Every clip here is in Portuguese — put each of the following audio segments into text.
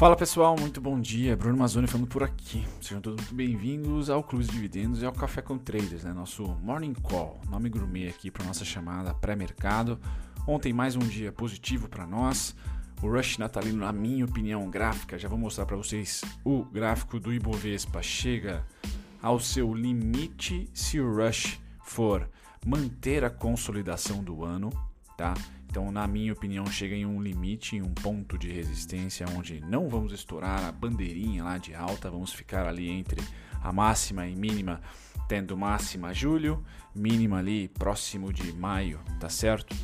Fala pessoal, muito bom dia. Bruno Mazzoni falando por aqui. Sejam todos muito bem-vindos ao Clube de Dividendos e ao Café com Traders, né? nosso Morning Call, nome gourmet aqui para nossa chamada pré-mercado. Ontem mais um dia positivo para nós. O rush natalino, na minha opinião gráfica, já vou mostrar para vocês o gráfico do Ibovespa chega ao seu limite se o rush for manter a consolidação do ano, tá? Então, na minha opinião, chega em um limite, em um ponto de resistência onde não vamos estourar a bandeirinha lá de alta, vamos ficar ali entre a máxima e mínima, tendo máxima julho, mínima ali próximo de maio, tá certo?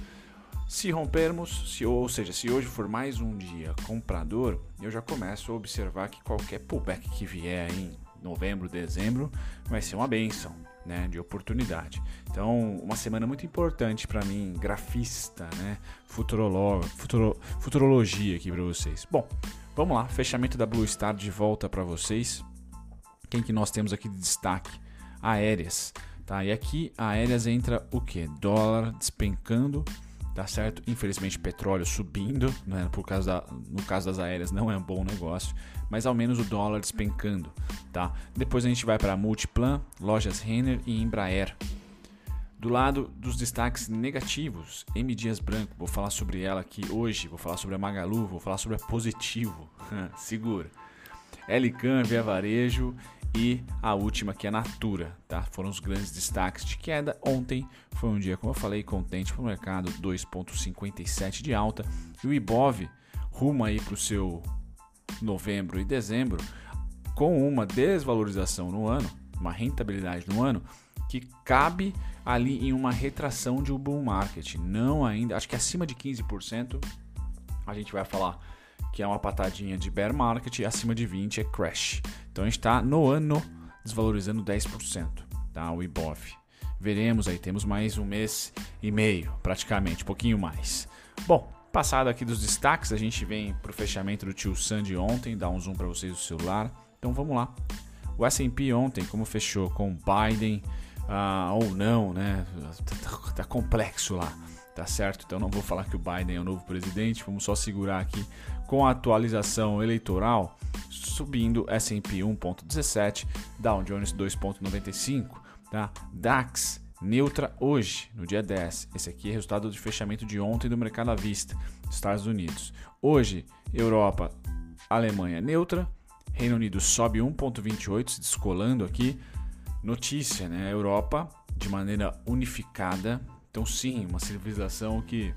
Se rompermos, se, ou seja, se hoje for mais um dia comprador, eu já começo a observar que qualquer pullback que vier em novembro, dezembro, vai ser uma benção né, de oportunidade. Então, uma semana muito importante para mim, grafista, né, futurolo, futuro, futurologia aqui para vocês. Bom, vamos lá, fechamento da Blue Star de volta para vocês. Quem que nós temos aqui de destaque? Aéreas, tá? E aqui aéreas entra o que? Dólar despencando, tá certo? Infelizmente petróleo subindo, né? Por causa da, no caso das aéreas não é um bom negócio mas ao menos o dólar despencando, tá? Depois a gente vai para Multiplan, Lojas Renner e Embraer. Do lado dos destaques negativos, M Dias Branco, vou falar sobre ela aqui hoje, vou falar sobre a Magalu, vou falar sobre a Positivo, segura. Elican, Via Varejo e a última que é a Natura, tá? Foram os grandes destaques de queda. Ontem foi um dia, como eu falei, contente para o mercado, 2,57 de alta. E o Ibov rumo aí para o seu novembro e dezembro, com uma desvalorização no ano, uma rentabilidade no ano, que cabe ali em uma retração de um bull market. Não ainda, acho que acima de 15%, a gente vai falar que é uma patadinha de bear market, acima de 20% é crash. Então a gente está no ano desvalorizando 10%, tá? O IBOV. Veremos aí, temos mais um mês e meio, praticamente, um pouquinho mais. Bom, Passado aqui dos destaques, a gente vem para o fechamento do tio Sam de ontem, dá um zoom para vocês do celular. Então vamos lá. O S&P ontem, como fechou com Biden uh, ou não, né? Tá, tá, complexo lá, tá certo? Então não vou falar que o Biden é o novo presidente, vamos só segurar aqui com a atualização eleitoral, subindo S&P 1.17, Dow Jones 2.95, tá? DAX neutra hoje, no dia 10. Esse aqui é resultado de fechamento de ontem do mercado à vista, Estados Unidos. Hoje, Europa, Alemanha neutra, Reino Unido sobe 1,28, se descolando aqui. Notícia, né? Europa de maneira unificada. Então, sim, uma civilização que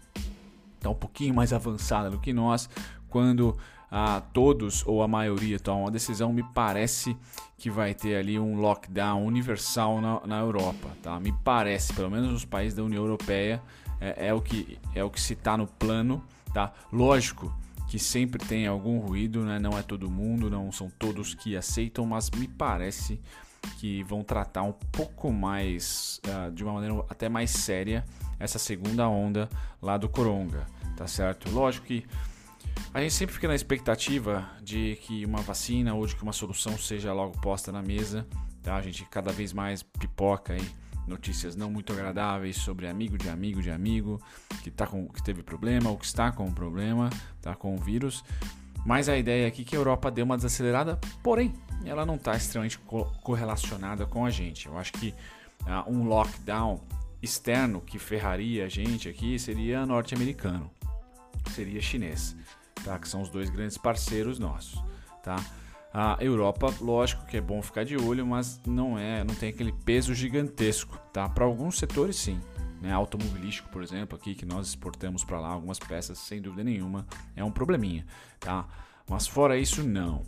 está um pouquinho mais avançada do que nós, quando a todos ou a maioria tomam uma decisão, me parece que vai ter ali um lockdown universal na, na Europa. Tá? Me parece, pelo menos nos países da União Europeia, é, é o que é o que se está no plano. Tá? Lógico que sempre tem algum ruído, né? não é todo mundo, não são todos que aceitam, mas me parece que vão tratar um pouco mais, uh, de uma maneira até mais séria, essa segunda onda lá do Coronga, tá certo? Lógico que a gente sempre fica na expectativa de que uma vacina ou de que uma solução seja logo posta na mesa. Tá? A gente cada vez mais pipoca aí notícias não muito agradáveis sobre amigo de amigo de amigo que, tá com, que teve problema ou que está com problema tá, com o vírus. Mas a ideia aqui é que a Europa deu uma desacelerada, porém ela não está extremamente co correlacionada com a gente. Eu acho que uh, um lockdown externo que ferraria a gente aqui seria norte-americano, seria chinês tá? que são os dois grandes parceiros nossos. Tá? A Europa, lógico que é bom ficar de olho, mas não é, não tem aquele peso gigantesco. Tá? Para alguns setores, sim. Né? Automobilístico, por exemplo, aqui que nós exportamos para lá algumas peças, sem dúvida nenhuma, é um probleminha. Tá? Mas fora isso, não.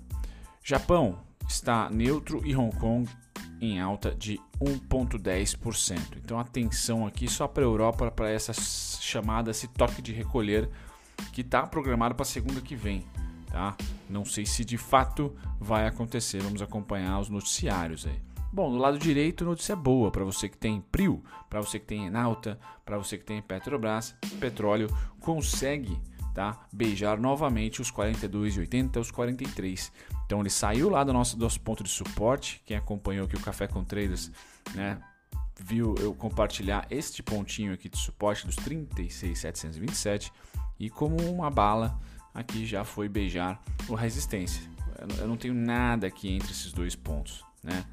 Japão está neutro e Hong Kong em alta de 1,10%. Então atenção aqui só para a Europa para essa chamada, esse toque de recolher que está programado para segunda que vem. Tá? Não sei se de fato vai acontecer. Vamos acompanhar os noticiários aí. Bom, do lado direito, notícia boa para você que tem Prio, para você que tem Enalta, para você que tem Petrobras, petróleo consegue tá, beijar novamente os 42,80, os 43. Então ele saiu lá do nosso, nosso ponto de suporte. Quem acompanhou aqui o Café com Traders, né, viu eu compartilhar este pontinho aqui de suporte dos 36,727 e como uma bala aqui já foi beijar o resistência. Eu não tenho nada aqui entre esses dois pontos, né?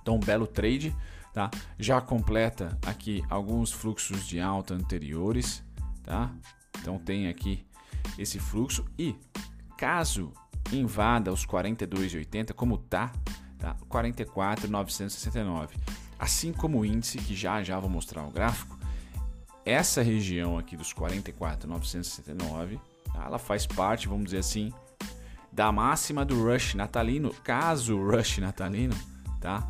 Então, um belo trade, tá? Já completa aqui alguns fluxos de alta anteriores, tá? Então tem aqui esse fluxo e caso invada os 42,80 como tá, tá? 44,969. Assim como o índice que já já vou mostrar o gráfico, essa região aqui dos 44,969, tá? ela faz parte, vamos dizer assim, da máxima do rush natalino, caso o rush natalino, tá?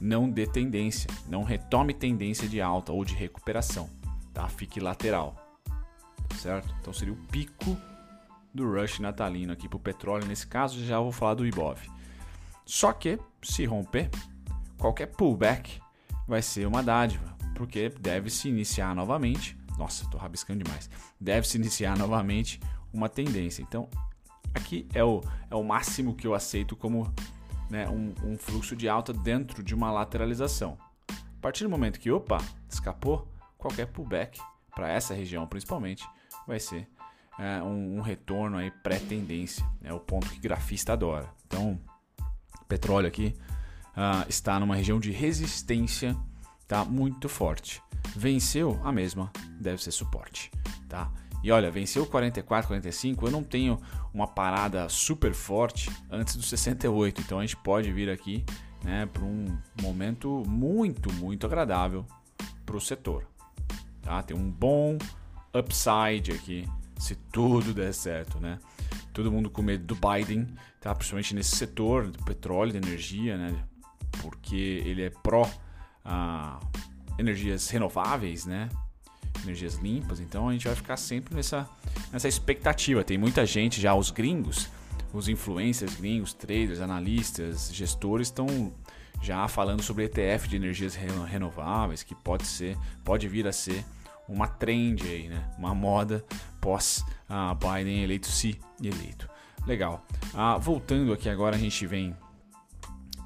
Não dê tendência, não retome tendência de alta ou de recuperação, tá? Fique lateral, certo? Então seria o pico do rush natalino aqui para o petróleo. Nesse caso, já vou falar do IBOV. Só que, se romper, qualquer pullback vai ser uma dádiva, porque deve se iniciar novamente. Nossa, estou rabiscando demais. Deve se iniciar novamente uma tendência. Então, aqui é o, é o máximo que eu aceito como né, um, um fluxo de alta dentro de uma lateralização. A partir do momento que, opa, escapou, qualquer pullback para essa região principalmente vai ser é, um, um, retorno aí pré-tendência, é o ponto que grafista adora. Então, petróleo aqui uh, está numa região de resistência, tá muito forte. Venceu a mesma, deve ser suporte, tá? E olha, venceu 44, 45, eu não tenho uma parada super forte antes do 68, então a gente pode vir aqui, né, para um momento muito, muito agradável para o setor, tá? Tem um bom upside aqui, se tudo der certo, né? Todo mundo com medo do Biden, tá? Principalmente nesse setor do petróleo, da energia, né? Porque ele é pró ah, energias renováveis, né? Energias limpas. Então a gente vai ficar sempre nessa, nessa expectativa. Tem muita gente já, os gringos, os influencers gringos, traders, analistas, gestores estão já falando sobre ETF de energias renováveis, que pode ser, pode vir a ser uma trend aí, né? Uma moda pós uh, Biden eleito se eleito. Legal. Uh, voltando aqui agora a gente vem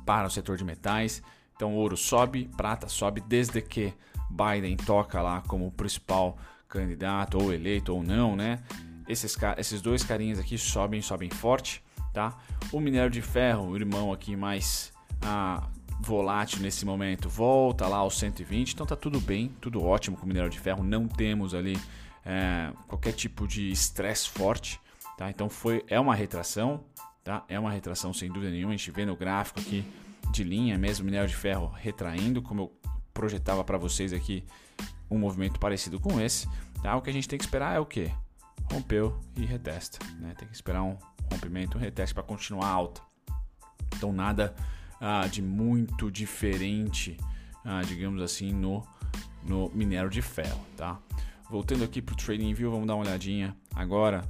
para o setor de metais. Então ouro sobe, prata sobe desde que Biden toca lá como principal candidato ou eleito ou não, né? Esses, esses dois carinhas aqui sobem, sobem forte, tá? O minério de ferro, o irmão aqui mais ah, volátil nesse momento volta lá aos 120, então tá tudo bem, tudo ótimo com o minério de ferro, não temos ali é, qualquer tipo de estresse forte, tá? Então foi é uma retração, tá? É uma retração sem dúvida nenhuma, a gente vê no gráfico aqui de linha mesmo minério de ferro retraindo, como eu projetava para vocês aqui um movimento parecido com esse, tá? O que a gente tem que esperar é o que? Rompeu e retesta, né? Tem que esperar um rompimento, um reteste para continuar alta. Então nada ah, de muito diferente, ah, digamos assim, no, no minério de ferro, tá? Voltando aqui para o Trading View, vamos dar uma olhadinha agora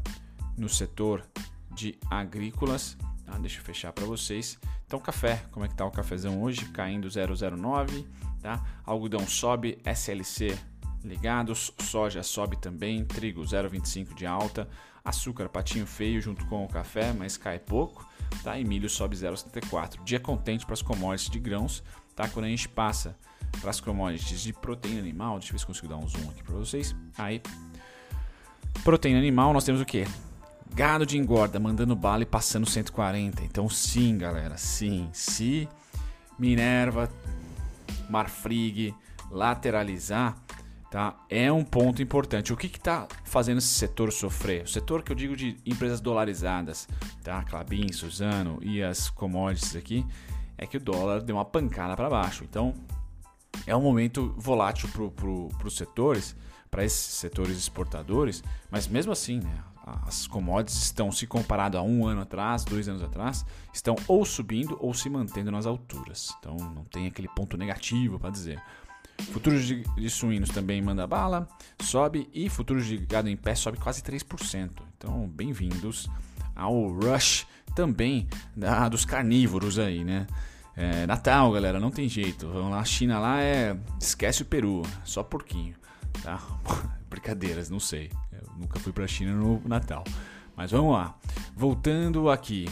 no setor de agrícolas. Tá? Deixa eu fechar para vocês. Então, café, como é que tá o cafezão hoje? Caindo 0,09, tá? Algodão sobe, SLC ligados, soja sobe também, trigo 0,25 de alta, açúcar patinho feio junto com o café, mas cai pouco tá? E milho sobe 0,74. Dia contente para as commodities de grãos, tá? Quando a gente passa para as commodities de proteína animal, deixa eu ver se consigo dar um zoom aqui para vocês. Aí, proteína animal, nós temos o que? Gado de engorda mandando bala e passando 140. Então, sim, galera, sim. Se Minerva, Marfrig lateralizar, tá? É um ponto importante. O que está fazendo esse setor sofrer? O setor que eu digo de empresas dolarizadas, tá? Clabin, Suzano e as commodities aqui, é que o dólar deu uma pancada para baixo. Então, é um momento volátil para pro, os setores, para esses setores exportadores, mas mesmo assim, né? As commodities estão, se comparado a um ano atrás, dois anos atrás, estão ou subindo ou se mantendo nas alturas. Então não tem aquele ponto negativo para dizer. Futuros de, de, suínos também manda bala, sobe e futuros de gado em pé sobe quase 3%. Então, bem-vindos ao rush também da, dos carnívoros aí, né? É, Natal, galera, não tem jeito. Vamos lá, a China lá é. Esquece o Peru, só porquinho, tá? Brincadeiras, não sei. Eu nunca fui pra China no Natal. Mas vamos lá. Voltando aqui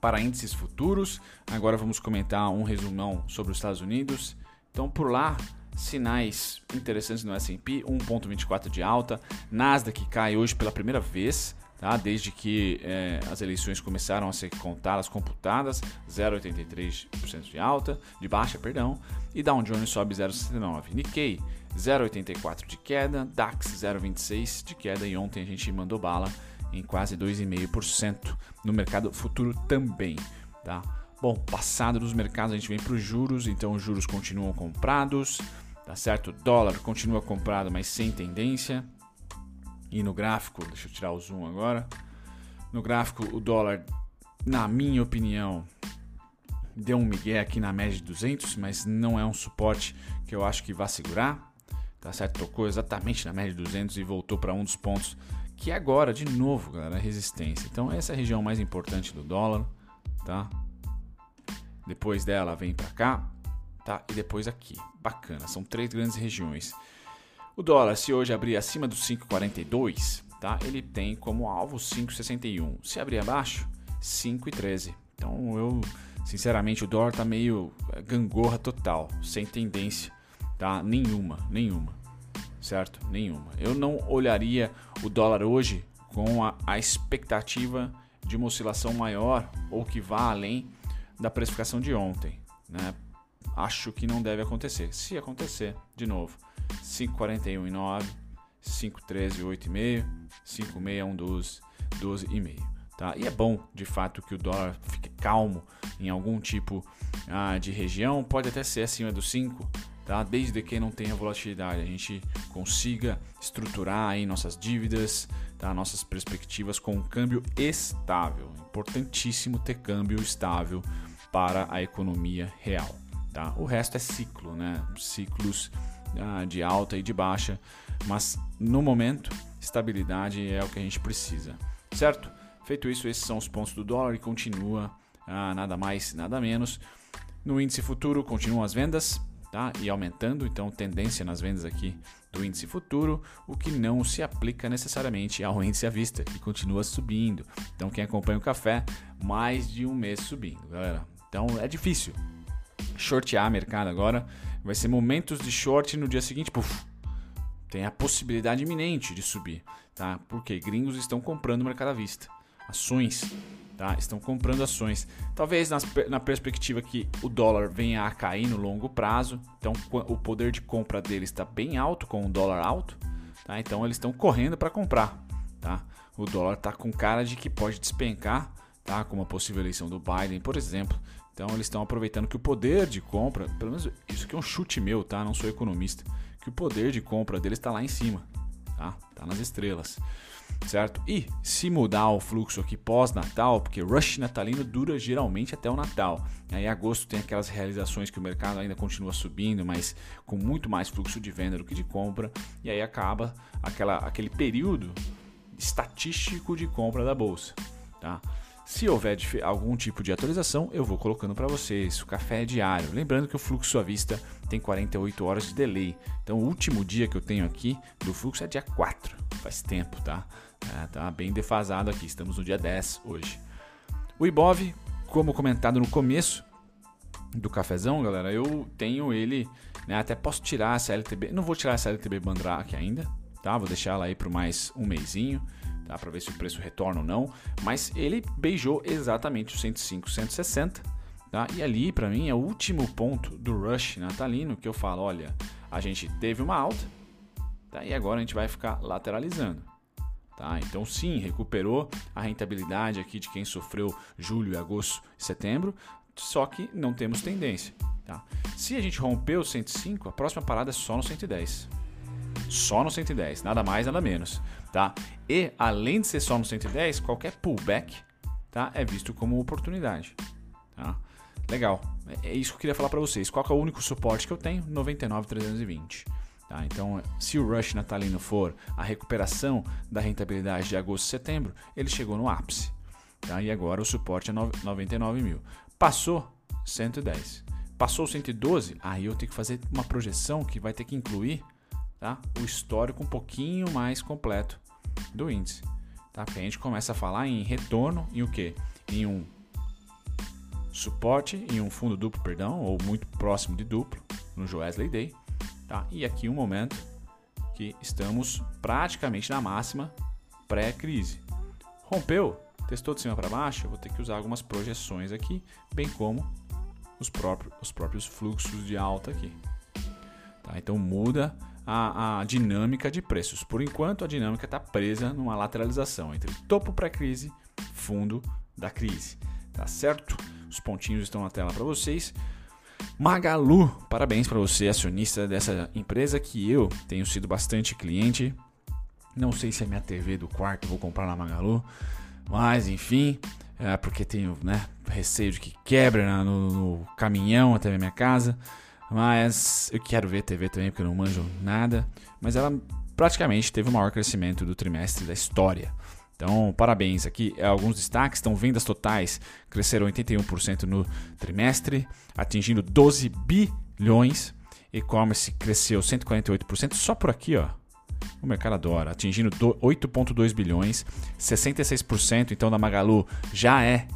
para índices futuros, agora vamos comentar um resumão sobre os Estados Unidos então por lá, sinais interessantes no S&P, 1.24 de alta, Nasdaq cai hoje pela primeira vez, tá? desde que é, as eleições começaram a ser contadas, computadas, 0,83% de alta, de baixa, perdão, e Dow Jones sobe 0,69%. Nikkei 0,84 de queda, DAX 0,26 de queda e ontem a gente mandou bala em quase 2,5% no mercado futuro também, tá? Bom, passado dos mercados a gente vem para os juros, então os juros continuam comprados, tá certo? O dólar continua comprado, mas sem tendência. E no gráfico, deixa eu tirar o zoom agora. No gráfico, o dólar, na minha opinião, deu um migué aqui na média de 200, mas não é um suporte que eu acho que vai segurar. Tá certo? Tocou exatamente na média de 200 e voltou para um dos pontos que é agora, de novo, galera, a resistência. Então essa é a região mais importante do dólar, tá? Depois dela vem para cá, tá? E depois aqui. Bacana, são três grandes regiões. O dólar, se hoje abrir acima dos 5,42, tá? Ele tem como alvo 5,61. Se abrir abaixo, 5,13. Então eu, sinceramente, o dólar tá meio é, gangorra total, sem tendência, tá? Nenhuma, nenhuma. Certo? Nenhuma. Eu não olharia o dólar hoje com a, a expectativa de uma oscilação maior ou que vá além da precificação de ontem. Né? Acho que não deve acontecer. Se acontecer, de novo, 5,41,9, 5,13, 8,5, 5,6, 12, 12,5. Tá? E é bom, de fato, que o dólar fique calmo em algum tipo ah, de região, pode até ser acima dos 5, tá? desde que não tenha volatilidade, a gente consiga estruturar aí nossas dívidas, tá? nossas perspectivas com um câmbio estável. Importantíssimo ter câmbio estável para a economia real. Tá? O resto é ciclo, né? ciclos ah, de alta e de baixa, mas no momento, estabilidade é o que a gente precisa, certo? Feito isso, esses são os pontos do dólar e continua ah, nada mais, nada menos. No índice futuro, continuam as vendas tá? e aumentando, então tendência nas vendas aqui do índice futuro, o que não se aplica necessariamente ao índice à vista, que continua subindo. Então, quem acompanha o café, mais de um mês subindo, galera. Então é difícil. Shortear mercado agora vai ser momentos de short no dia seguinte, puf, tem a possibilidade iminente de subir, tá? Porque gringos estão comprando mercado à vista, ações, tá? Estão comprando ações. Talvez nas, na perspectiva que o dólar venha a cair no longo prazo, então o poder de compra deles está bem alto com o dólar alto, tá? Então eles estão correndo para comprar, tá? O dólar está com cara de que pode despencar, tá? Como a possível eleição do Biden, por exemplo. Então eles estão aproveitando que o poder de compra, pelo menos isso aqui é um chute meu, tá? Não sou economista, que o poder de compra deles está lá em cima, tá? Tá nas estrelas, certo? E se mudar o fluxo aqui pós-Natal, porque rush natalino dura geralmente até o Natal. Aí agosto tem aquelas realizações que o mercado ainda continua subindo, mas com muito mais fluxo de venda do que de compra, e aí acaba aquela, aquele período estatístico de compra da bolsa, tá? Se houver algum tipo de atualização, eu vou colocando para vocês. O café é diário. Lembrando que o fluxo à vista tem 48 horas de delay. Então, o último dia que eu tenho aqui do fluxo é dia 4. Faz tempo, tá? É, tá bem defasado aqui. Estamos no dia 10 hoje. O Ibov, como comentado no começo do cafezão, galera, eu tenho ele, né, até posso tirar essa LTB. Não vou tirar essa LTB Bandrak ainda, tá? Vou deixar ela aí por mais um mêsinho tá? Para ver se o preço retorna ou não. Mas ele beijou exatamente o 105, 160, tá? E ali para mim é o último ponto do rush natalino que eu falo, olha, a gente teve uma alta, tá? E agora a gente vai ficar lateralizando. Tá? Então sim, recuperou a rentabilidade aqui de quem sofreu julho, agosto e setembro, só que não temos tendência. Tá? Se a gente romper o 105, a próxima parada é só no 110. Só no 110, nada mais, nada menos tá? E além de ser só no 110, qualquer pullback, tá? É visto como oportunidade, tá? Legal. É, é isso que eu queria falar para vocês. Qual é o único suporte que eu tenho? 99,320. Tá? Então, se o rush natalino for a recuperação da rentabilidade de agosto e setembro, ele chegou no ápice. Tá? E agora o suporte é 99 mil. Passou 110. Passou 112, aí eu tenho que fazer uma projeção que vai ter que incluir tá? o histórico um pouquinho mais completo do índice. Tá? Porque a gente começa a falar em retorno em o quê? Em um suporte, em um fundo duplo, perdão, ou muito próximo de duplo, no Joesley Day. Tá? E aqui um momento que estamos praticamente na máxima pré-crise. Rompeu, testou de cima para baixo, vou ter que usar algumas projeções aqui, bem como os próprios, os próprios fluxos de alta aqui. Tá? Então muda a, a, dinâmica de preços. Por enquanto, a dinâmica está presa numa lateralização entre topo pré-crise, fundo da crise. Tá certo? Os pontinhos estão na tela para vocês. Magalu, parabéns para você, acionista dessa empresa que eu tenho sido bastante cliente. Não sei se é minha TV do quarto vou comprar na Magalu, mas enfim, é porque tenho né, receio de que quebre né, no, no, caminhão até a minha casa. Mas eu quero ver TV também porque eu não manjo nada. Mas ela praticamente teve o maior crescimento do trimestre da história. Então, parabéns. Aqui é alguns destaques. Então, vendas totais cresceram 81% no trimestre, atingindo 12 bilhões. E-commerce cresceu 148% só por aqui, ó. O mercado adora, atingindo 8,2 bilhões, 66%. Então, da Magalu já é,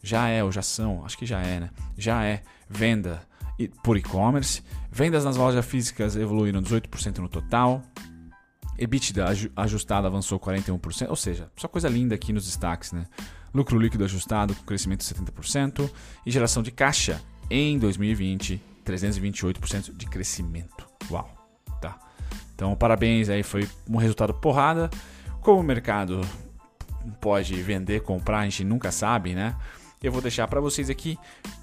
já é, ou já são, acho que já é, né? Já é venda por e-commerce. Vendas nas lojas físicas evoluíram 18% no total. EBITDA ajustado avançou 41%, ou seja, só coisa linda aqui nos destaques, né? Lucro líquido ajustado com crescimento de 70% e geração de caixa em 2020, 328% de crescimento. Uau, tá. Então, parabéns aí, foi um resultado porrada. Como o mercado pode vender, comprar, a gente nunca sabe, né? Eu vou deixar para vocês aqui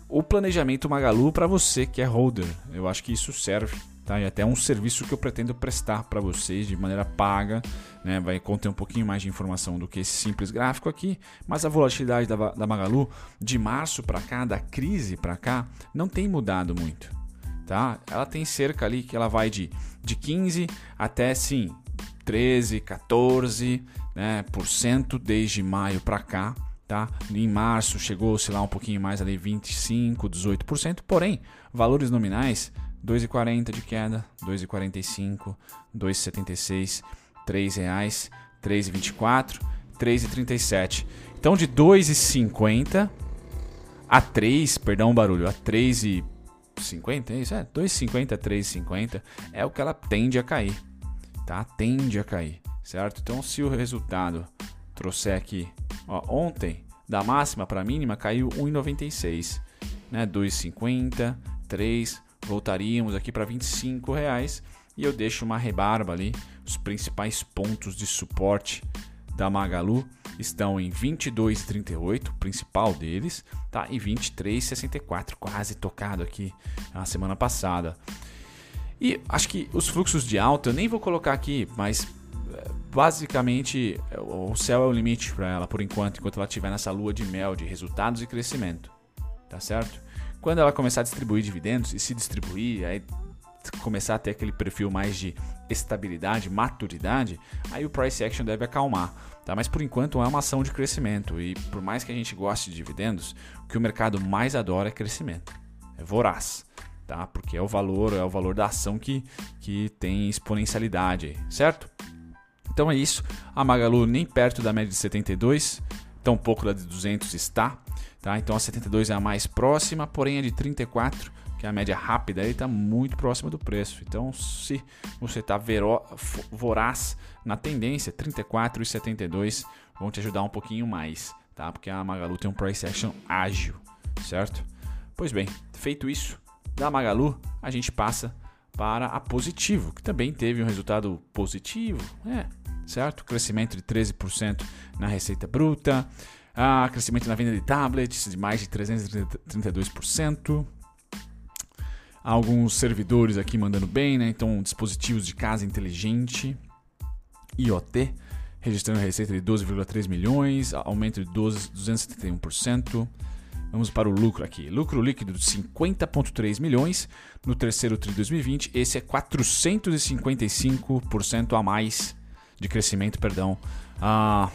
o planejamento Magalu para você que é holder. Eu acho que isso serve. Tá? E até um serviço que eu pretendo prestar para vocês de maneira paga. Né? Vai conter um pouquinho mais de informação do que esse simples gráfico aqui. Mas a volatilidade da, da Magalu de março para cá, da crise para cá, não tem mudado muito. Tá? Ela tem cerca ali que ela vai de, de 15 até sim 13, 14 né, por cento desde maio para cá tá? Em março chegou-se lá um pouquinho mais ali 25, 18%, porém, valores nominais 2,40 de queda, 2,45, 2,76, 3 reais, 3,24, 3,37. Então de 2,50 a 3, perdão o barulho, a 3,50, é isso? É, 2,50 a 3,50 é o que ela tende a cair, tá? Tende a cair, certo? Então se o resultado trouxer aqui Ó, ontem, da máxima para mínima, caiu 1,96. Né? 2,50, 3, voltaríamos aqui para 25 reais e eu deixo uma rebarba ali. Os principais pontos de suporte da Magalu estão em 22,38, o principal deles, tá? E 23,64, quase tocado aqui na semana passada. E acho que os fluxos de alta eu nem vou colocar aqui, mas basicamente o céu é o limite para ela por enquanto, enquanto ela estiver nessa lua de mel de resultados e crescimento, tá certo? Quando ela começar a distribuir dividendos e se distribuir, aí começar a ter aquele perfil mais de estabilidade, maturidade, aí o price action deve acalmar, tá? Mas por enquanto é uma ação de crescimento e por mais que a gente goste de dividendos, o que o mercado mais adora é crescimento, é voraz. Tá? Porque é o valor, é o valor da ação que, que tem exponencialidade, certo? Então é isso. A Magalu nem perto da média de 72, tão pouco da de 200 está. Tá? Então a 72 é a mais próxima, porém a de 34, que é a média rápida, está muito próxima do preço. Então se você está voraz na tendência, 34 e 72 vão te ajudar um pouquinho mais, tá? porque a Magalu tem um price action ágil, certo? Pois bem, feito isso, da Magalu a gente passa para a Positivo, que também teve um resultado positivo, é, certo? Crescimento de 13% na receita bruta, ah, crescimento na venda de tablets de mais de 332%. Alguns servidores aqui mandando bem, né? Então, dispositivos de casa inteligente, IoT, registrando receita de 12,3 milhões, aumento de 12, 271%. Vamos para o lucro aqui. Lucro líquido de 50,3 milhões no terceiro TRI 2020. Esse é 455% a mais de crescimento, perdão, ah,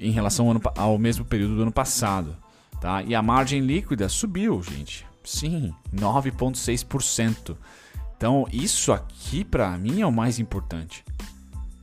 em relação ao, ano, ao mesmo período do ano passado. Tá? E a margem líquida subiu, gente. Sim, 9,6%. Então, isso aqui para mim é o mais importante.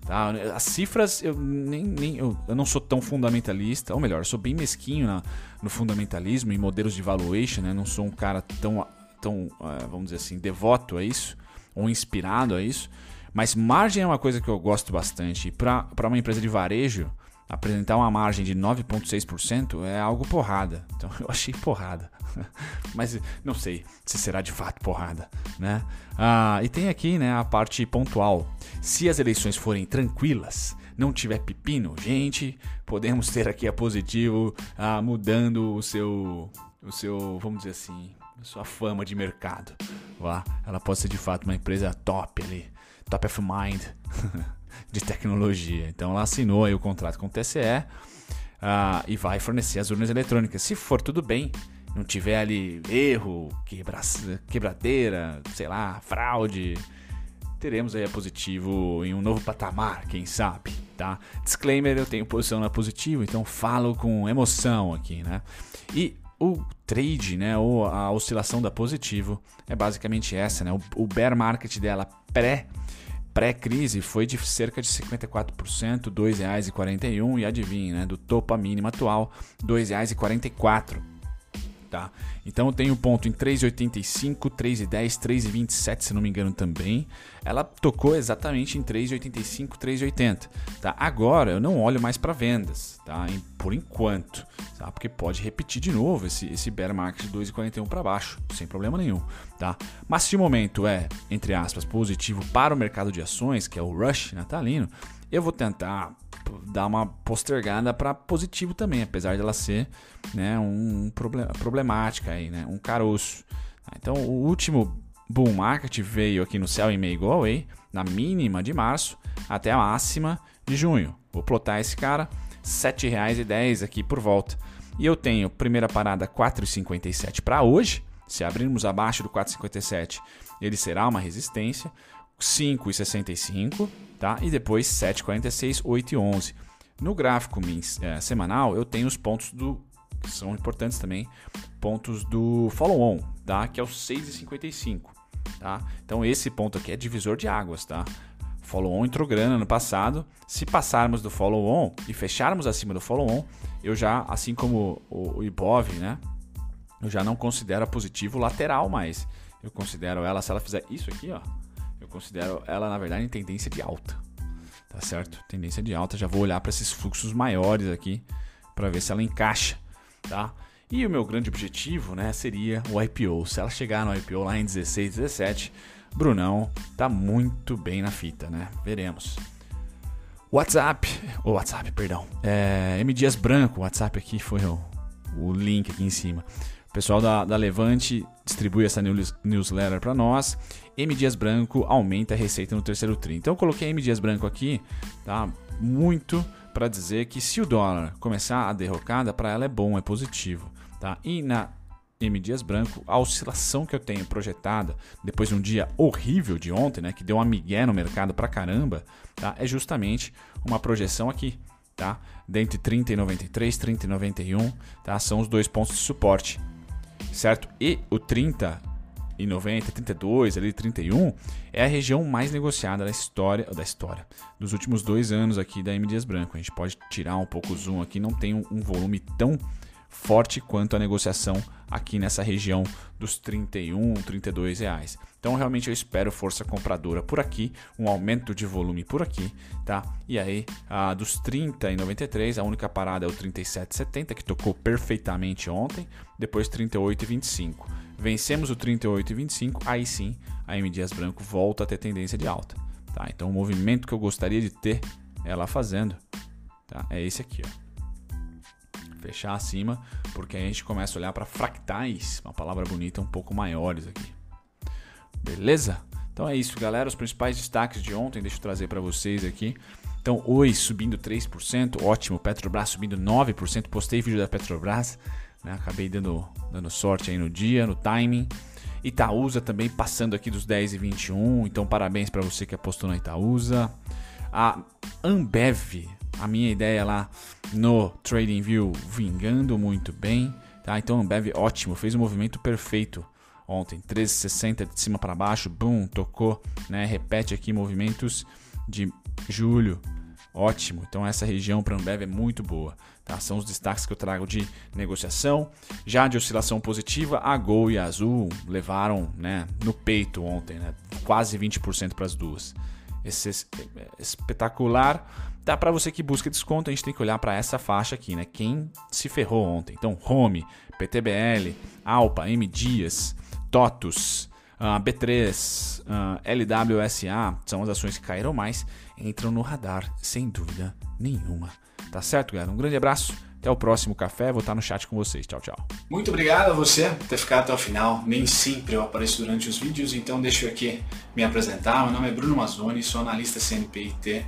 Tá? As cifras, eu, nem, nem, eu, eu, não sou tão fundamentalista, ou melhor, eu sou bem mesquinho na, no fundamentalismo, em modelos de valuation, né? não sou um cara tão, tão uh, vamos dizer assim, devoto a isso, ou inspirado a isso. Mas margem é uma coisa que eu gosto bastante. E para uma empresa de varejo, apresentar uma margem de 9,6% é algo porrada. Então eu achei porrada. Mas não sei se será de fato porrada, né? Ah, e tem aqui, né, a parte pontual. Se as eleições forem tranquilas, não tiver pepino, gente, podemos ter aqui a positivo ah, mudando o seu, o seu, vamos dizer assim, sua fama de mercado. Ela pode ser de fato uma empresa top ali, top of mind de tecnologia. Então ela assinou aí o contrato com o TCE ah, e vai fornecer as urnas eletrônicas. Se for tudo bem, não tiver ali erro, quebra, quebradeira, sei lá, fraude, teremos aí a positivo em um novo patamar, quem sabe, tá? Disclaimer, eu tenho posição na positivo, então falo com emoção aqui, né? E o trade, né, ou a oscilação da positivo. É basicamente essa, né? O, bear market dela pré pré-crise foi de cerca de 54%, R$ 2,41 e adivinhe, né, do topo à mínima atual, R$ 2,44 tá? Então eu tenho ponto em 3,85, 3,10, 3,27, se não me engano também. Ela tocou exatamente em 3,85, 3,80, tá? Agora eu não olho mais para vendas, tá? Por enquanto, tá? Porque pode repetir de novo esse, esse bear market de 2,41 para baixo, sem problema nenhum, tá? Mas se o momento é, entre aspas, positivo para o mercado de ações, que é o rush natalino, eu vou tentar dar uma postergada para positivo também, apesar dela ser né, um, um problemática aí, né, um caroço. Então o último bull market veio aqui no Sell e May Go Away, na mínima de março até a máxima de junho. Vou plotar esse cara, R$ 7,10 aqui por volta. E eu tenho primeira parada 4,57 para hoje. Se abrirmos abaixo do 4,57, ele será uma resistência. 5,65 tá? E depois 7,46, 8 e 11. No gráfico é, semanal, eu tenho os pontos do que são importantes também, pontos do follow-on, tá? Que é o 6,55, tá? Então esse ponto aqui é divisor de águas, tá? Follow-on entrou grana no passado. Se passarmos do follow-on e fecharmos acima do follow-on, eu já, assim como o, o IBOV, né? Eu já não considero positivo lateral mais. Eu considero ela, se ela fizer isso aqui, ó, considero ela, na verdade, em tendência de alta. Tá certo? Tendência de alta. Já vou olhar para esses fluxos maiores aqui para ver se ela encaixa, tá? E o meu grande objetivo, né, seria o IPO. Se ela chegar no IPO lá em 16, 17, Brunão tá muito bem na fita, né? Veremos. WhatsApp, o WhatsApp, perdão. É, M Dias Branco, WhatsApp aqui foi o, o link aqui em cima. O pessoal da, da Levante distribui essa news, newsletter para nós. M Dias Branco aumenta a receita no terceiro tri. Então eu coloquei M Dias Branco aqui, tá? Muito para dizer que se o dólar começar a derrocada, para ela é bom, é positivo, tá? E na M Dias Branco, a oscilação que eu tenho projetada depois de um dia horrível de ontem, né, que deu uma migué no mercado pra caramba, tá? É justamente uma projeção aqui, tá? Dentre 30 e 93, 30 e 91, tá? São os dois pontos de suporte certo? E o 30 e 90, 32, ali 31 é a região mais negociada da história, da história, dos últimos dois anos aqui da M Dias Branco. A gente pode tirar um pouco o zoom aqui, não tem um volume tão forte quanto a negociação aqui nessa região dos 31, 32 reais. Então realmente eu espero força compradora por aqui, um aumento de volume por aqui, tá? E aí, dos 30 e 93, a única parada é o 37,70 que tocou perfeitamente ontem, depois 38 e 25. Vencemos o 38 e 25, aí sim a M Dias Branco volta a ter tendência de alta, tá? Então o movimento que eu gostaria de ter ela fazendo, tá? É esse aqui, ó fechar acima, porque a gente começa a olhar para fractais, uma palavra bonita um pouco maiores aqui. Beleza? Então é isso, galera. Os principais destaques de ontem, deixa eu trazer para vocês aqui. Então, Oi subindo 3%, ótimo. Petrobras subindo 9%. Postei vídeo da Petrobras, né? acabei dando, dando sorte aí no dia, no timing. Itaúsa também passando aqui dos 10 e 21. Então, parabéns para você que apostou na Itaúsa. A Ambev, a minha ideia lá no TradingView vingando muito bem. Tá? Então, Ambev, ótimo, fez o um movimento perfeito ontem, 13,60 de cima para baixo, boom, tocou, né? Repete aqui movimentos de julho. Ótimo. Então essa região para Ambev é muito boa. Tá? São os destaques que eu trago de negociação. Já de oscilação positiva, a Gol e a Azul levaram né, no peito ontem, né? quase 20% para as duas. espetacular. Dá para você que busca desconto, a gente tem que olhar para essa faixa aqui, né? Quem se ferrou ontem. Então, Home, PTBL, Alpa, M Dias, TOTUS, uh, B3, uh, LWSA, são as ações que caíram mais, entram no radar, sem dúvida nenhuma. Tá certo, galera? Um grande abraço. Até o próximo café, vou estar no chat com vocês. Tchau, tchau. Muito obrigado a você por ter ficado até o final. Nem sempre eu apareço durante os vídeos, então deixa eu aqui me apresentar. Meu nome é Bruno Mazzoni, sou analista CNPIT.